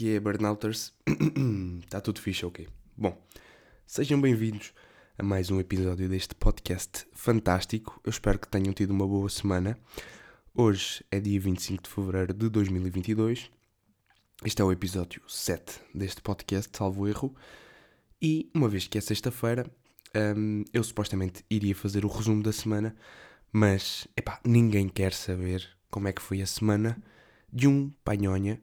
que é, Burnouters? Está tudo fixe, ok? Bom, sejam bem-vindos a mais um episódio deste podcast fantástico. Eu espero que tenham tido uma boa semana. Hoje é dia 25 de fevereiro de 2022. Este é o episódio 7 deste podcast, salvo erro. E uma vez que é sexta-feira, um, eu supostamente iria fazer o resumo da semana, mas epá, ninguém quer saber como é que foi a semana de um panhonha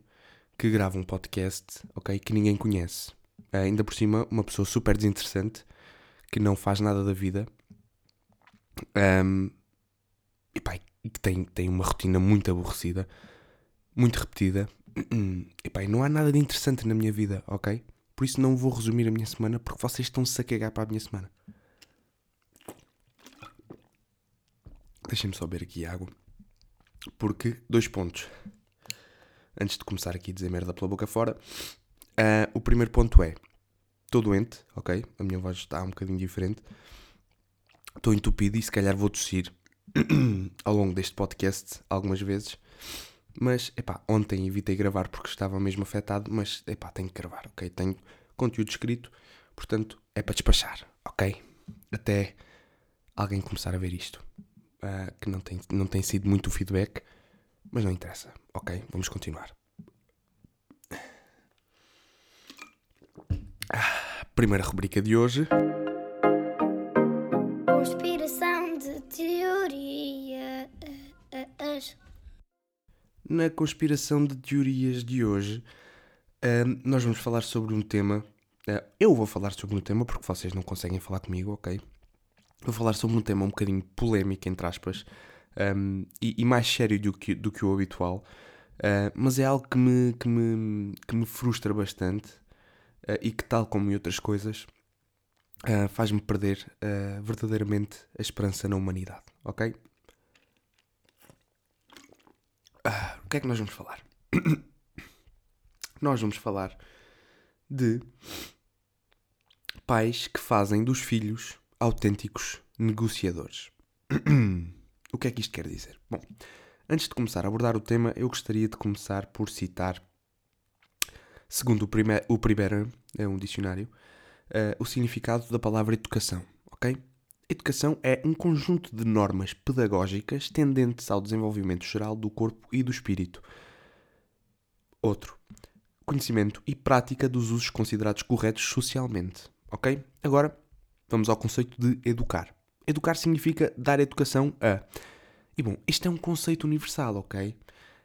que grava um podcast, ok? Que ninguém conhece. Uh, ainda por cima, uma pessoa super desinteressante que não faz nada da vida um, e pá, que tem, tem uma rotina muito aborrecida, muito repetida. E pá, não há nada de interessante na minha vida, ok? Por isso não vou resumir a minha semana porque vocês estão-se a cagar para a minha semana. Deixem-me só beber aqui água. Porque, dois pontos antes de começar aqui a dizer merda pela boca fora, uh, o primeiro ponto é: estou doente, ok? A minha voz está um bocadinho diferente. Estou entupido e se calhar vou tossir ao longo deste podcast algumas vezes. Mas, epá, ontem evitei gravar porque estava mesmo afetado, mas, epá, tenho que gravar, ok? Tenho conteúdo escrito, portanto, é para despachar, ok? Até alguém começar a ver isto. Uh, que não tem, não tem sido muito feedback, mas não interessa. Ok, vamos continuar. Ah, primeira rubrica de hoje. Conspiração de teorias. Na conspiração de teorias de hoje, uh, nós vamos falar sobre um tema. Uh, eu vou falar sobre um tema porque vocês não conseguem falar comigo, ok? Vou falar sobre um tema um bocadinho polémico, entre aspas, um, e, e, mais sério do que, do que o habitual, uh, mas é algo que me, que me, que me frustra bastante uh, e que, tal como em outras coisas, uh, faz-me perder verdadeiramente a esperança na humanidade, ok? o que é que nós vamos falar? nós vamos falar de pais que fazem dos filhos autênticos negociadores. O que é que isto quer dizer? Bom, antes de começar a abordar o tema, eu gostaria de começar por citar, segundo o, primeiro, o primeiro é um dicionário, uh, o significado da palavra educação, ok? Educação é um conjunto de normas pedagógicas tendentes ao desenvolvimento geral do corpo e do espírito. Outro, conhecimento e prática dos usos considerados corretos socialmente, ok? Agora, vamos ao conceito de educar. Educar significa dar educação a. E bom, isto é um conceito universal, ok?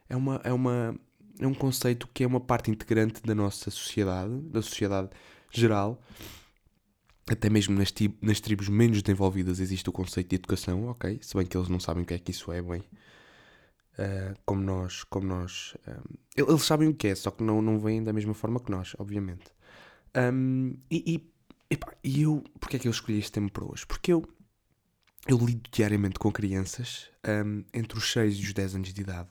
É, uma, é, uma, é um conceito que é uma parte integrante da nossa sociedade, da sociedade geral. Até mesmo nas, nas tribos menos desenvolvidas existe o conceito de educação, ok? Se bem que eles não sabem o que é que isso é, bem. Uh, como nós. Como nós um, eles sabem o que é, só que não, não veem da mesma forma que nós, obviamente. Um, e, e, epá, e eu. Porquê é que eu escolhi este tema para hoje? Porque eu eu lido diariamente com crianças um, entre os 6 e os 10 anos de idade.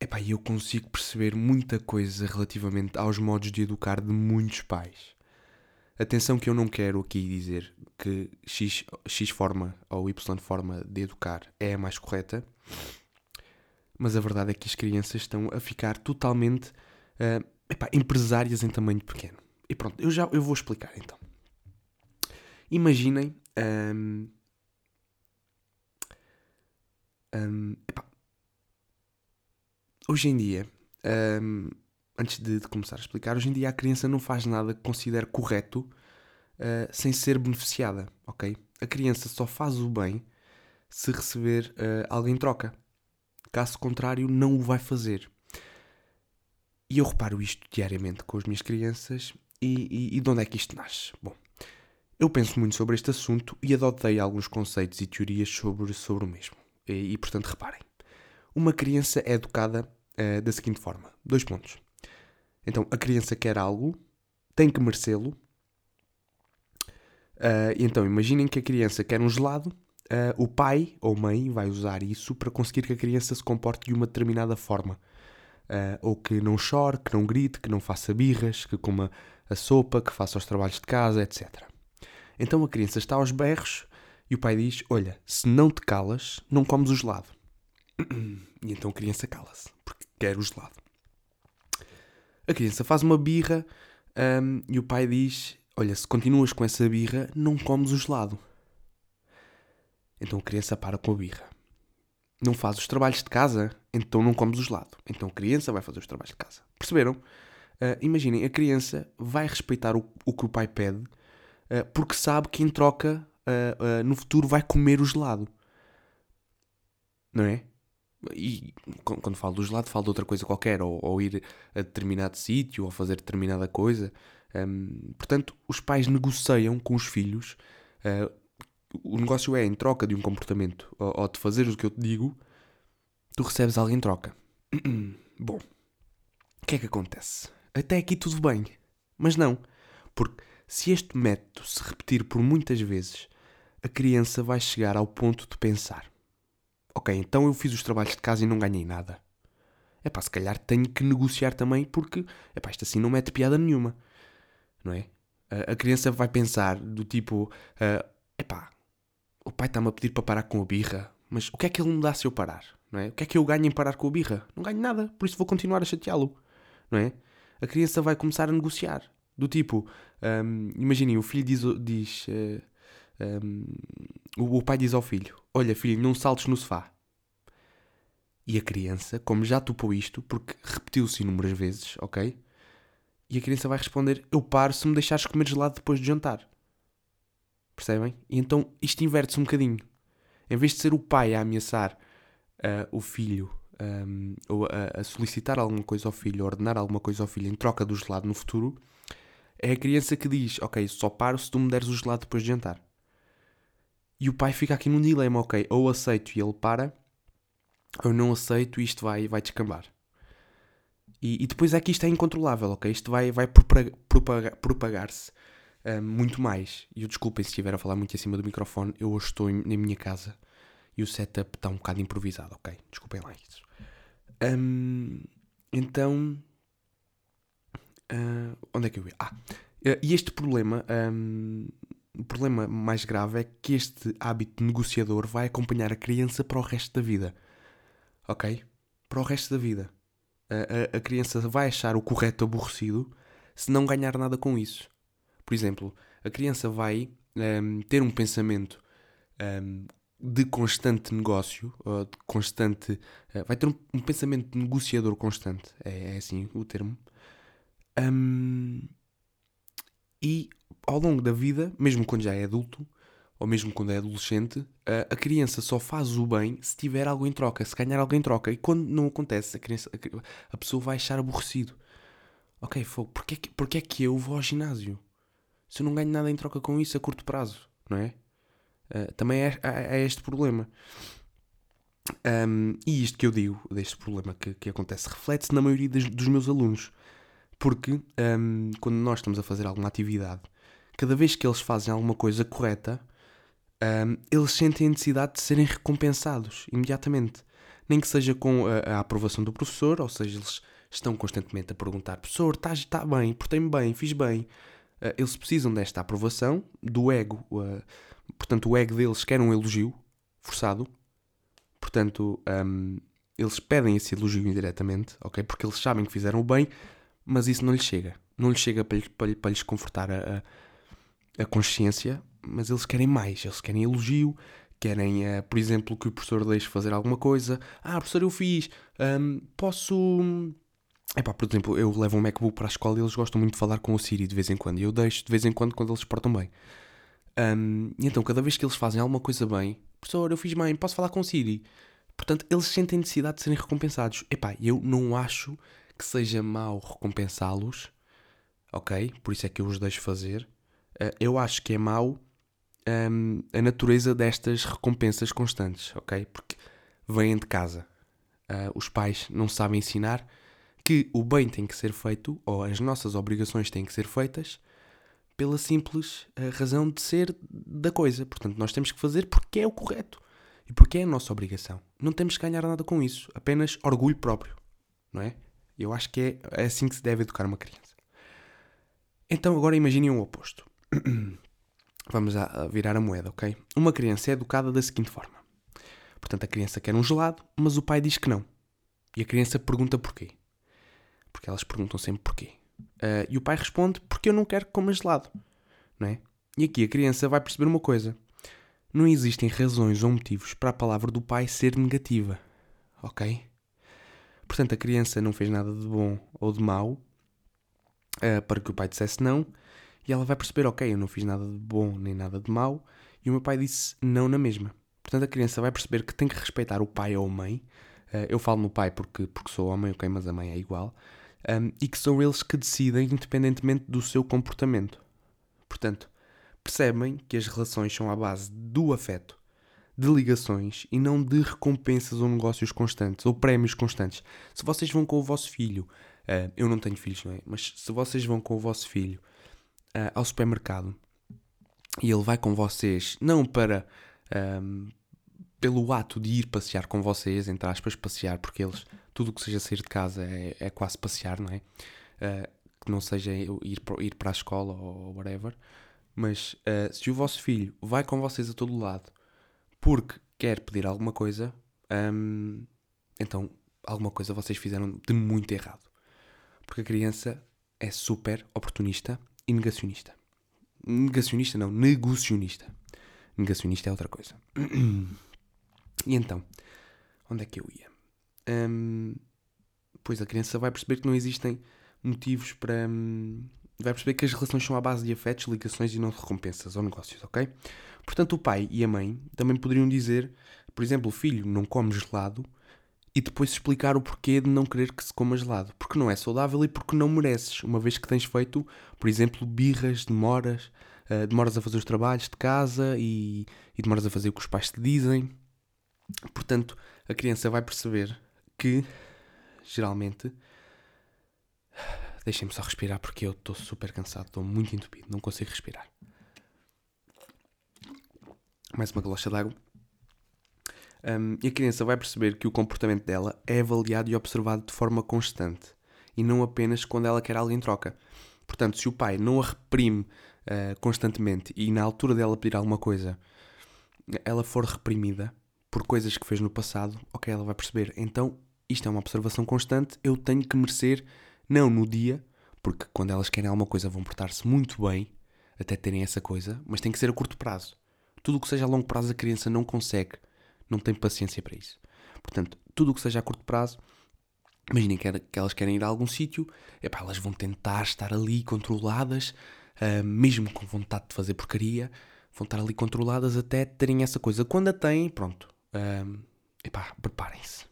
Epá, eu consigo perceber muita coisa relativamente aos modos de educar de muitos pais. Atenção que eu não quero aqui dizer que X, X forma ou Y forma de educar é a mais correta, mas a verdade é que as crianças estão a ficar totalmente uh, epá, empresárias em tamanho pequeno. E pronto, eu já eu vou explicar então. Imaginem um, um, hoje em dia, um, antes de, de, começar a explicar, hoje em dia a criança não faz nada que considere correto uh, sem ser beneficiada, ok? A criança só faz o bem se receber uh, algo em troca. Caso contrário, não o vai fazer. E eu reparo isto diariamente com as minhas crianças. E, e, e de onde é que isto nasce? Bom, eu penso muito sobre este assunto e adotei alguns conceitos e teorias sobre, sobre o mesmo. E, e portanto, reparem. Uma criança é educada uh, da seguinte forma: dois pontos. Então, a criança quer algo, tem que merecê-lo. Uh, então, imaginem que a criança quer um gelado, uh, o pai ou mãe vai usar isso para conseguir que a criança se comporte de uma determinada forma. ou que não chore, que não grite, que não faça birras, que coma a sopa, que faça os trabalhos de casa, etc. Então a criança está aos berros e o pai diz: Olha, se não te calas, não comes o gelado. E então a criança cala-se, porque quer o gelado. A criança faz uma birra um, e o pai diz: Olha, se continuas com essa birra, não comes o gelado. Então a criança para com a birra. Não faz os trabalhos de casa, então não comes o gelado. Então a criança vai fazer os trabalhos de casa. Perceberam? Uh, imaginem, a criança vai respeitar o, o que o pai pede porque sabe que em troca uh, no futuro vai comer o gelado. Não é? E quando falo do gelado, falo de outra coisa qualquer, ou, ou ir a determinado sítio, ou fazer determinada coisa. Um, portanto, os pais negociam com os filhos. Uh, o negócio é em troca de um comportamento, ou, ou de fazeres o que eu te digo, tu recebes algo em troca. Bom, o que é que acontece? Até aqui tudo bem, mas não, porque se este método se repetir por muitas vezes, a criança vai chegar ao ponto de pensar: Ok, então eu fiz os trabalhos de casa e não ganhei nada. É pá, se calhar tenho que negociar também porque, é pá, isto assim não mete piada nenhuma. Não é? A, criança vai pensar do tipo, é uh, pá, o pai está-me a pedir para parar com a birra, mas o que é que ele me dá se eu parar? Não é? O que é que eu ganho em parar com a birra? Não ganho nada, por isso vou continuar a chateá-lo. Não é? A criança vai começar a negociar. Do tipo, um, imaginem, o filho diz, diz uh, um, o, o pai diz ao filho: Olha, filho, não saltes no sofá. E a criança, como já topou isto, porque repetiu-se inúmeras vezes, ok? E a criança vai responder: Eu paro se me deixares comer gelado depois de jantar. Percebem? E então isto inverte-se um bocadinho. Em vez de ser o pai a ameaçar uh, o filho, um, ou a, a, solicitar alguma coisa ao filho, ordenar alguma coisa ao filho em troca do gelado no futuro, é a criança que diz: Ok, só paro se tu me deres o gelado depois de jantar. E o pai fica aqui num dilema, ok, ou aceito e ele para, ou não aceito e isto vai, vai descambar. E, e depois é que isto é incontrolável, ok? Isto vai, vai propagar, propagar-se uh, muito mais. E eu desculpem se estiver a falar muito acima do microfone, eu hoje estou em, na minha casa e o setup está um bocado improvisado, ok? Desculpem lá isso. Um, então, uh, onde é que eu ia? Ah, uh, e este problema um, o problema mais grave é que este hábito negociador vai acompanhar a criança para o resto da vida. Ok? Para o resto da vida. A, a, a criança vai achar o correto aborrecido se não ganhar nada com isso. Por exemplo, a criança vai um, ter um pensamento um, de constante negócio, de constante. Uh, vai ter um, um, pensamento negociador constante, é, é assim o termo. Um, e ao longo da vida, mesmo quando já é adulto, ou mesmo quando é adolescente, a, criança só faz o bem se tiver algo em troca, se ganhar algo em troca. E quando não acontece, a, criança, a, pessoa vai achar aborrecido. Ok, fogo, porquê, porquê é que eu vou ao ginásio? Se eu não ganho nada em troca com isso a curto prazo, não é? Uh, também é, é, este problema. Um, e isto que eu digo, deste problema que, que acontece, reflete-se na maioria dos meus alunos. Porque um, quando nós estamos a fazer alguma atividade, cada vez que eles fazem alguma coisa correta, um, eles sentem a necessidade de serem recompensados imediatamente. Nem que seja com a, a aprovação do professor, ou seja, eles estão constantemente a perguntar: professor, está tá bem, portei-me bem, fiz bem. Uh, eles precisam desta aprovação, do ego. Uh, portanto, o ego deles quer um elogio forçado. Portanto, um, eles pedem esse elogio indiretamente, ok? Porque eles sabem que fizeram o bem, mas isso não lhes chega. Não lhes chega para, para, para lhes confortar a, a, a, consciência, mas eles querem mais, eles querem elogio, querem, uh, por exemplo, que o professor deixe fazer alguma coisa. Ah, professor, eu fiz, um, posso. Epá, por exemplo, eu levo um MacBook para a escola e eles gostam muito de falar com o Siri de vez em quando, e eu deixo de vez em quando quando eles portam bem. Um, e então, cada vez que eles fazem alguma coisa bem, professor, eu fiz bem, posso falar com o Siri? Portanto, eles sentem necessidade de serem recompensados. Epá, eu não acho que seja mau recompensá-los, ok? Por isso é que eu os deixo fazer. Uh, eu acho que é mau um, a natureza destas recompensas constantes, ok? Porque vêm de casa. Uh, os pais não sabem ensinar que o bem tem que ser feito, ou as nossas obrigações têm que ser feitas, pela simples uh, razão de ser da coisa. Portanto, nós temos que fazer porque é o correto e porque é a nossa obrigação. Não temos que ganhar nada com isso, apenas orgulho próprio, não é? Eu acho que é, é assim que se deve educar uma criança. Então agora imaginem o oposto. Vamos a, virar a moeda, ok? Uma criança é educada da seguinte forma. Portanto, a criança quer um gelado, mas o pai diz que não. E a criança pergunta porquê. Porque elas perguntam sempre porquê. Uh, e o pai responde porque eu não quero que coma gelado. Não é? E aqui a criança vai perceber uma coisa. Não existem razões ou motivos para a palavra do pai ser negativa. Ok? Portanto, a criança não fez nada de bom ou de mau uh, para que o pai dissesse não. E ela vai perceber, ok, eu não fiz nada de bom nem nada de mau. E o meu pai disse não na mesma. Portanto, a criança vai perceber que tem que respeitar o pai ou a mãe. Uh, eu falo no pai porque, porque sou homem, ok, mas a mãe é igual. Um, e que são eles que decidem independentemente do seu comportamento. Portanto, percebem que as relações são à base do afeto, de ligações e não de recompensas ou negócios constantes ou prémios constantes. Se vocês vão com o vosso filho, uh, eu não tenho filhos, não é? Mas se vocês vão com o vosso filho uh, ao supermercado e ele vai com vocês, não para. Um, pelo ato de ir passear com vocês, entre aspas, passear, porque eles, tudo o que seja sair de casa é, é quase passear, não é? Uh, que não seja ir, ir para a escola ou whatever. Mas uh, se o vosso filho vai com vocês a todo lado porque quer pedir alguma coisa, um, então alguma coisa vocês fizeram de muito errado. Porque a criança é super oportunista e negacionista. Negacionista não, negacionista. Negacionista é outra coisa. e então, onde é que eu ia? Um, pois a criança vai perceber que não existem motivos para. Um, vai perceber que as relações são à base de afetos, ligações e não de recompensas ou negócios, ok? Portanto, o pai e a mãe também poderiam dizer, por exemplo, o filho não come gelado e depois explicar o porquê de não querer que se coma gelado. Porque não é saudável e porque não mereces, uma vez que tens feito, por exemplo, birras, demoras, uh, demoras a fazer os trabalhos de casa e, e demoras a fazer o que os pais te dizem. Portanto, a criança vai perceber que, geralmente, Deixem-me só respirar porque eu estou super cansado, estou muito entupido, não consigo respirar. Mais uma galocha d'água. Um, e a criança vai perceber que o comportamento dela é avaliado e observado de forma constante e não apenas quando ela quer algo em troca. Portanto, se o pai não a reprime uh, constantemente e na altura dela pedir alguma coisa ela for reprimida por coisas que fez no passado, ok, ela vai perceber. Então, isto é uma observação constante, eu tenho que merecer não no dia, porque quando elas querem alguma coisa vão portar-se muito bem até terem essa coisa, mas tem que ser a curto prazo. Tudo o que seja a longo prazo a criança não consegue, não tem paciência para isso. Portanto, tudo o que seja a curto prazo, imaginem que, que elas querem ir a algum sítio, elas vão tentar estar ali controladas, uh, mesmo com vontade de fazer porcaria, vão estar ali controladas até terem essa coisa. Quando a têm, pronto, uh, preparem-se.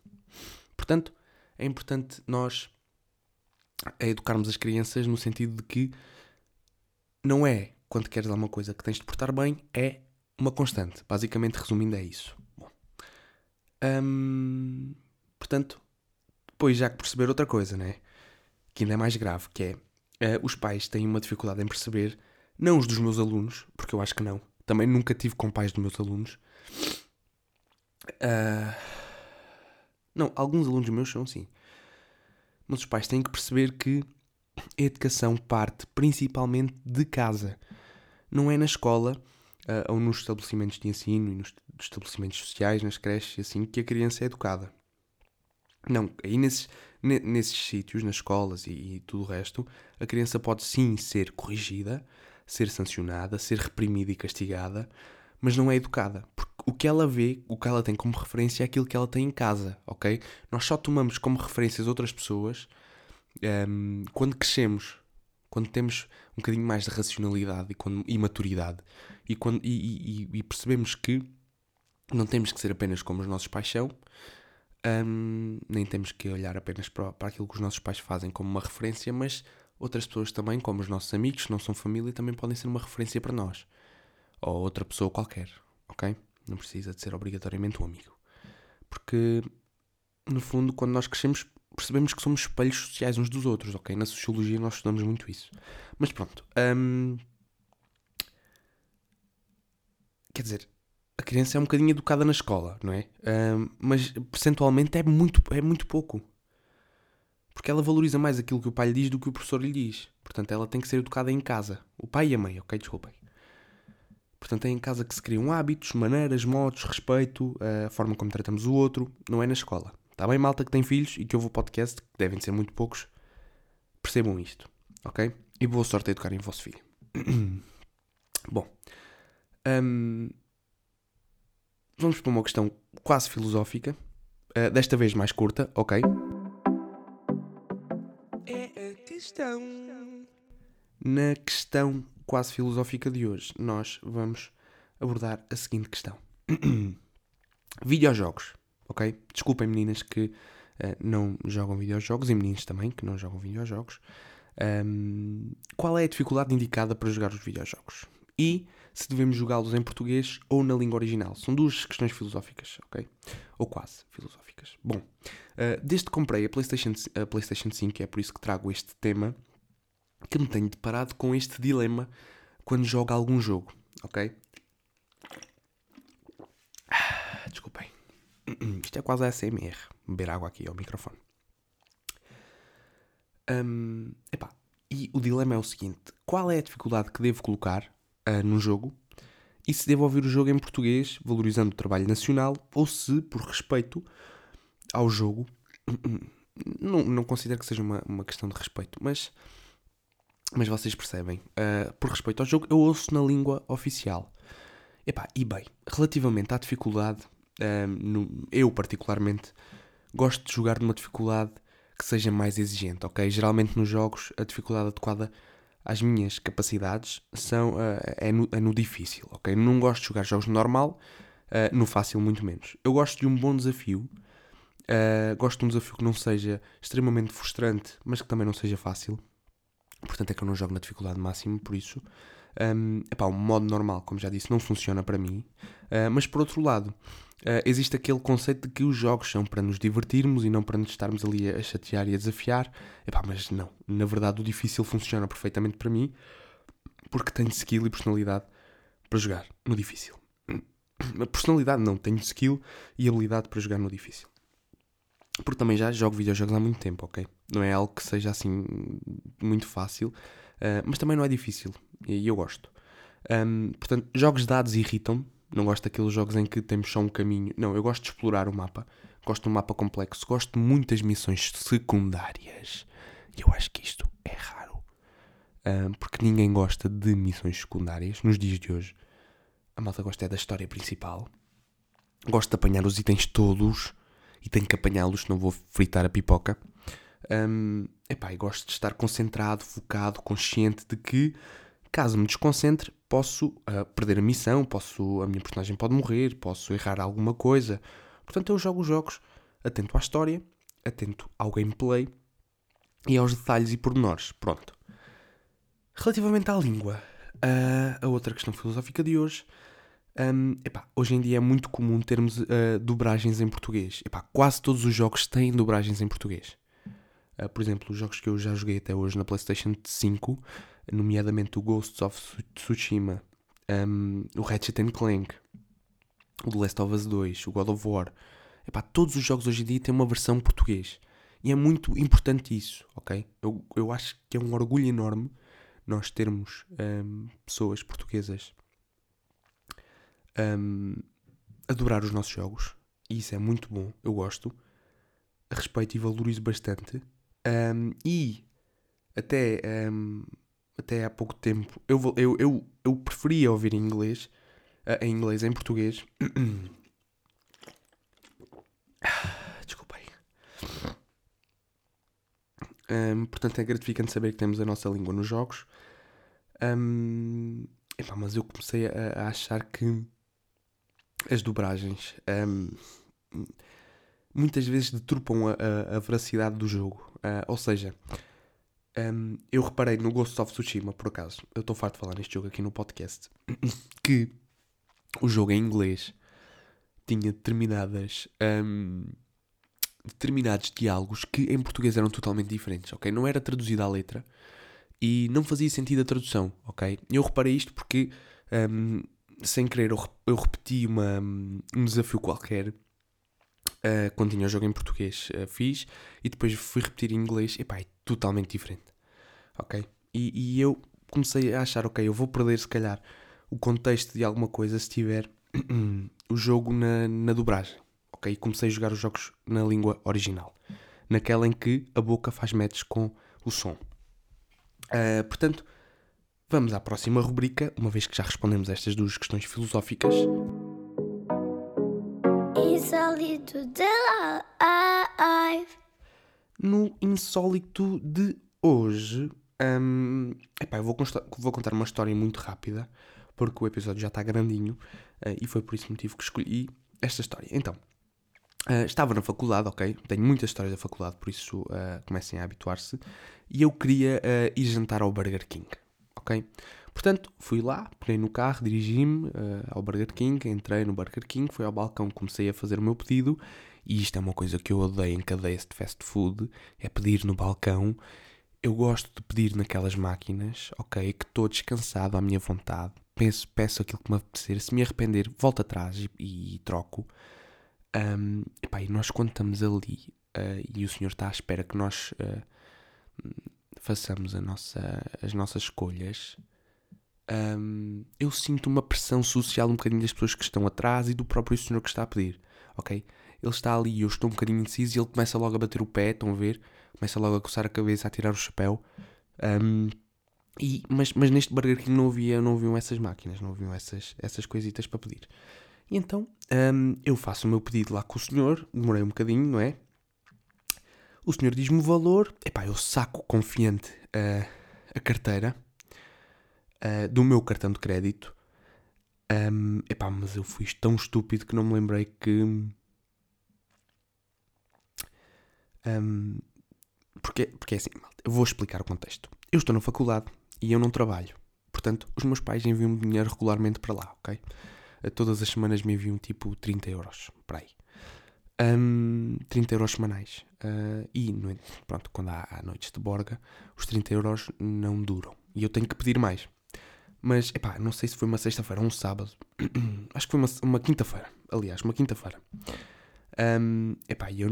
Portanto, é importante nós a educarmos as crianças no sentido de que não é quando queres alguma coisa que tens de portar bem, é uma constante. Basicamente, resumindo, é isso. Bom, hum, portanto, depois já que perceber outra coisa, né? Que ainda é mais grave, que é uh, os pais têm uma dificuldade em perceber, não os dos meus alunos, porque eu acho que não. Também nunca tive com pais dos meus alunos. Uh, não, alguns alunos meus são assim. Mas os pais têm que perceber que a educação parte principalmente de casa. Não é na escola uh, ou nos estabelecimentos de ensino e nos estabelecimentos sociais, nas creches e assim, que a criança é educada. Não, aí nesses, nesses sítios, nas escolas e, e tudo o resto, a criança pode sim ser corrigida, ser sancionada, ser reprimida e castigada, mas não é educada. Porque o que ela vê, o que ela tem como referência é aquilo que ela tem em casa, ok? Nós só tomamos como referências outras pessoas um, ehm, quando crescemos, quando temos um bocadinho mais de racionalidade e, quando, e maturidade e, quando, e, e, e, percebemos que não temos que ser apenas como os nossos pais são, um, ehm, nem temos que olhar apenas para, para aquilo que os nossos pais fazem como uma referência, mas outras pessoas também, como os nossos amigos, que não são família, também podem ser uma referência para nós. Ou outra pessoa qualquer, ok? Não precisa de ser obrigatoriamente um amigo. Porque, no fundo, quando nós crescemos, percebemos que somos espelhos sociais uns dos outros, ok? Na sociologia nós estudamos muito isso. Mas pronto. Hum, quer dizer, a criança é um bocadinho educada na escola, não é? Hum, mas percentualmente é muito, é muito pouco. Porque ela valoriza mais aquilo que o pai lhe diz do que o professor lhe diz. Portanto, ela tem que ser educada em casa. O pai e a mãe, ok? Desculpem. Portanto, é em casa que se criam hábitos, maneiras, modos, respeito, a forma como tratamos o outro, não é na escola. Está bem, malta que tem filhos e que ouve o podcast, que devem ser muito poucos, percebam isto, ok? E boa sorte a educar em vosso filho. Bom, hum, vamos para uma questão quase filosófica, uh, desta vez mais curta, ok? É a questão. Na questão quase filosófica de hoje, nós vamos abordar a seguinte questão: videojogos, ok? Desculpem, meninas que uh, não jogam videojogos e meninos também que não jogam videojogos. Um, qual é a dificuldade indicada para jogar os videojogos? E se devemos jogá-los em português ou na língua original? São duas questões filosóficas, ok? Ou quase filosóficas. Bom, uh, desde que comprei a PlayStation, a PlayStation 5, é por isso que trago este tema, que me tenho deparado com este dilema quando jogo algum jogo, ok? Desculpem. Isto é quase a SMR. Beber água aqui ao microfone. Um, epá, e o dilema é o seguinte: qual é a dificuldade que devo colocar uh, jogo? E se devo ouvir o jogo em português, valorizando o trabalho nacional, ou se, por respeito ao jogo, não, não considero que seja uma, uma questão de respeito, mas, mas vocês percebem, uh, por respeito ao jogo, eu ouço na língua oficial. Epá, e bem, relativamente à dificuldade, uh, no, eu particularmente gosto de jogar numa dificuldade que seja mais exigente, ok? Geralmente nos jogos a dificuldade adequada às minhas capacidades são, uh, é, no, é, no, difícil, ok? Não gosto de jogar jogos normal, uh, no fácil muito menos. Eu gosto de um bom desafio, uh, gosto de um desafio que não seja extremamente frustrante, mas que também não seja fácil. Portanto é que eu não jogo na dificuldade máxima, por isso. Um, epá, o modo normal, como já disse, não funciona para mim. mas por outro lado, uh, existe aquele conceito de que os jogos são para nos divertirmos e não para nos estarmos ali a chatear e a desafiar. Epá, mas não, na verdade o difícil funciona perfeitamente para mim porque tenho skill e personalidade para jogar no difícil. A personalidade não, tenho skill e habilidade para jogar no difícil. Porque também já jogo videojogos há muito tempo, ok? Não é algo que seja assim muito fácil, uh, mas também não é difícil e eu gosto. Um, portanto, jogos de dados irritam-me, não gosto daqueles jogos em que temos só um caminho. Não, eu gosto de explorar o mapa. Gosto de um mapa complexo. Gosto de muitas missões secundárias. E eu acho que isto é raro. porque ninguém gosta de missões secundárias nos dias de hoje. A malta gosta é da história principal. Gosto de apanhar os itens todos. E tenho que apanhá-los, senão vou fritar a pipoca. Um, epá, e gosto de estar concentrado, focado, consciente de que Caso me desconcentre, posso uh, perder a missão, posso a minha personagem pode morrer, posso errar alguma coisa. Portanto, eu jogo jogos atento à história, atento ao gameplay e aos detalhes e pormenores. Pronto. Relativamente à língua, uh, a outra questão filosófica de hoje. Um, epá, hoje em dia é muito comum termos uh, dobragens em português. Epá, quase todos os jogos têm dobragens em português. Uh, por exemplo, os jogos que eu já joguei até hoje na PlayStation 5 nomeadamente o Ghosts of Tsushima, um, o Ratchet Clank, o The Last of Us 2, o God of War. Epá, todos os jogos hoje em dia têm uma versão português. E é muito importante isso, ok? Eu, eu acho que é um orgulho enorme nós termos um, pessoas portuguesas um, adorar os nossos jogos. E isso é muito bom, eu gosto. Respeito e valorizo bastante. Um, e até um, até há pouco tempo, eu, eu, eu, eu preferia ouvir em inglês, uh, em inglês, em português. Desculpem. Um, portanto, é gratificante saber que temos a nossa língua nos jogos. Um, epá, mas eu comecei a, a, achar que as dobragens um, muitas vezes deturpam a, a, a veracidade do jogo. Uh, ou seja, um, eu reparei no Ghost of Tsushima, por acaso, eu estou farto de falar neste jogo aqui no podcast, que o jogo em inglês tinha determinadas. Um, determinados diálogos que em português eram totalmente diferentes, ok? Não era traduzida a letra e não fazia sentido a tradução, ok? Eu reparei isto porque, um, sem querer, eu, eu repeti uma, um desafio qualquer uh, quando tinha o jogo em português, uh, fiz e depois fui repetir em inglês, e pá, é totalmente diferente, ok? E, e, eu comecei a achar, ok, eu vou perder se calhar o contexto de alguma coisa se tiver o jogo na, na dobragem, ok? E comecei a jogar os jogos na língua original, naquela em que a boca faz match com o som, Uh, portanto, vamos à próxima rubrica, uma vez que já respondemos estas duas questões filosóficas. Insólito de life. No insólito de hoje, hum, epá, eu vou, vou, contar uma história muito rápida, porque o episódio já está grandinho uh, e foi por esse motivo que escolhi esta história. Então, uh, estava na faculdade, ok? Tenho muitas histórias da faculdade, por isso uh, comecem a habituar-se. E eu queria ir jantar ao Burger King, ok? Portanto, fui lá, peguei no carro, dirigi-me uh, ao Burger King, entrei no Burger King, fui ao balcão, comecei a fazer o meu pedido. E isto é uma coisa que eu odeio em cadeias de fast food, é pedir no balcão. Eu gosto de pedir naquelas máquinas, ok, que estou descansado à minha vontade. Penso, peço aquilo que me apetecer. Se me arrepender, volto atrás e, e troco. Um, epá, e nós quando estamos ali uh, e o senhor está à espera que nós uh, façamos nossa, as nossas escolhas, um, eu sinto uma pressão social um bocadinho das pessoas que estão atrás e do próprio senhor que está a pedir, ok? Ele está ali e eu estou um bocadinho indeciso e ele começa logo a bater o pé, estão a ver? Começa logo a coçar a cabeça, a tirar o chapéu. Um, e, mas, mas neste Burger King não havia, não haviam essas máquinas, não haviam essas, essas coisitas para pedir. E então um, eu faço o meu pedido lá com o senhor, demorei um bocadinho, não é? O senhor diz-me o valor, epá, eu saco confiante uh, a carteira uh, do meu cartão de crédito. Um, epá, mas eu fui tão estúpido que não me lembrei que. Um, porque, porque é assim, eu vou explicar o contexto. Eu estou na faculdade e eu não trabalho. Portanto, os meus pais enviam-me dinheiro regularmente para lá, ok? Todas as semanas me enviam tipo 30 euros para aí. Um, 30 euros semanais. Uh, e, pronto, quando há, há noites de borga, os 30 euros não duram. E eu tenho que pedir mais. Mas, epá, não sei se foi uma sexta-feira ou um sábado. Acho que foi uma, uma quinta-feira. Aliás, uma quinta-feira. Um, epá, eu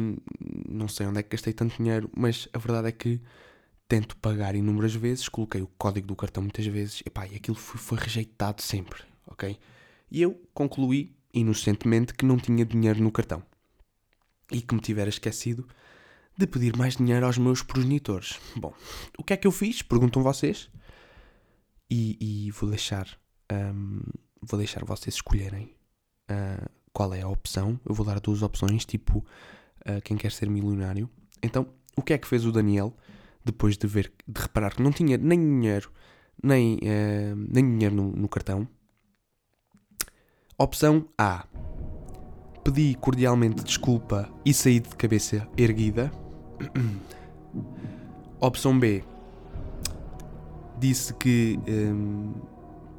não sei onde é que gastei tanto dinheiro, mas a verdade é que tento pagar inúmeras vezes, coloquei o código do cartão muitas vezes, epá, e aquilo foi, foi rejeitado sempre, ok? E eu concluí, inocentemente, que não tinha dinheiro no cartão. E que me tivera esquecido de pedir mais dinheiro aos meus progenitores. Bom, o que é que eu fiz? Perguntam vocês e, e vou deixar um, vou deixar vocês escolherem uh, qual é a opção. Eu vou dar duas opções, tipo uh, quem quer ser milionário. Então, o que é que fez o Daniel depois de ver, de reparar que não tinha nem dinheiro, nem, uh, nem dinheiro no, no cartão? Opção A. Pedi cordialmente desculpa e saí de cabeça erguida. Opção B disse que um,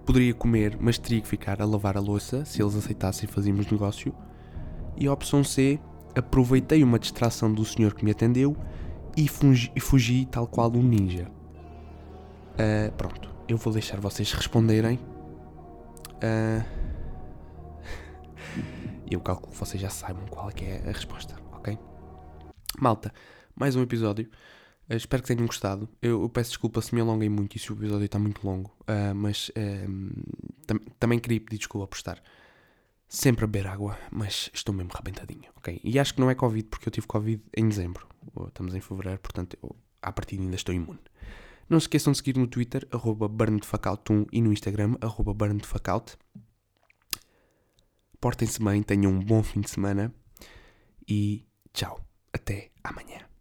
poderia comer, mas teria que ficar a lavar a louça se eles aceitassem fazíamos negócio. E a opção C, aproveitei uma distração do senhor que me atendeu e fugi, fugi tal qual um ninja. Uh, pronto, eu vou deixar vocês responderem. Uh, eu calculo que vocês já saibam qual é, é a resposta, ok? Malta, mais um episódio. Uh, espero que tenham gostado. Eu, eu, peço desculpa se me alonguei muito e se o episódio está muito longo, uh, mas uh, tam também queria pedir desculpa por estar sempre a beber água, mas estou mesmo rebentadinho, ok? E acho que não é Covid porque eu tive Covid em dezembro, estamos em fevereiro, portanto eu, à partida ainda estou imune. Não se esqueçam de seguir no Twitter, arroba burnedfacout1 e no Instagram, arroba. Portem-se bem, tenham um bom fim de semana e tchau, até amanhã.